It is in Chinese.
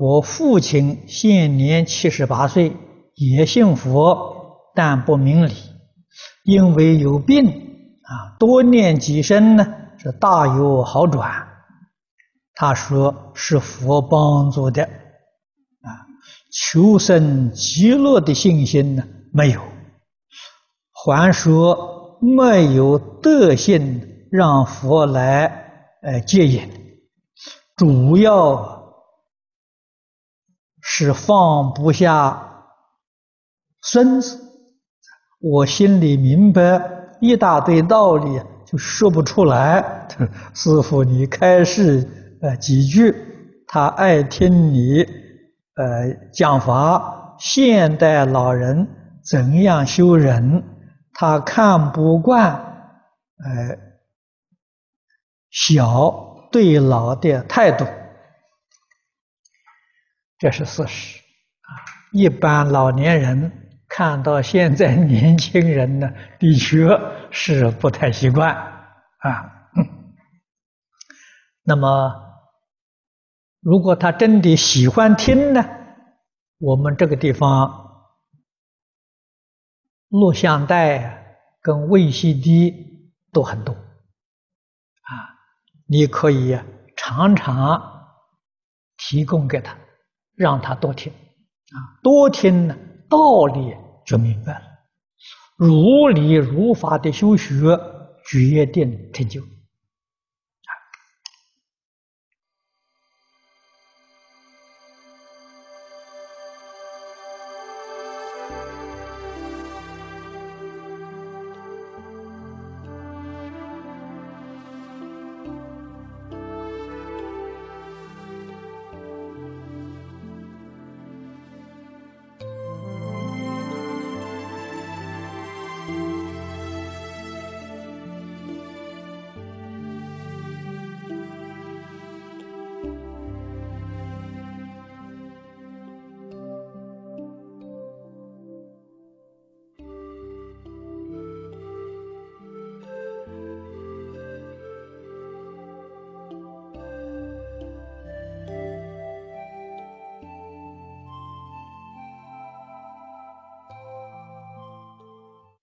我父亲现年七十八岁，也信佛，但不明理，因为有病啊，多念几声呢，是大有好转。他说是佛帮助的啊，求生极乐的信心呢没有，还说没有德行让佛来呃接引，主要是放不下孙子。我心里明白一大堆道理，就说不出来。师傅，你开示。呃，几句，他爱听你，呃，讲法。现代老人怎样修人？他看不惯，呃，小对老的态度，这是事实啊。一般老年人看到现在年轻人呢，的确是不太习惯啊。那么。如果他真的喜欢听呢，我们这个地方录像带跟 VCD 都很多，啊，你可以常常提供给他，让他多听，啊，多听呢，道理就明白了，如理如法的修学，决定成就。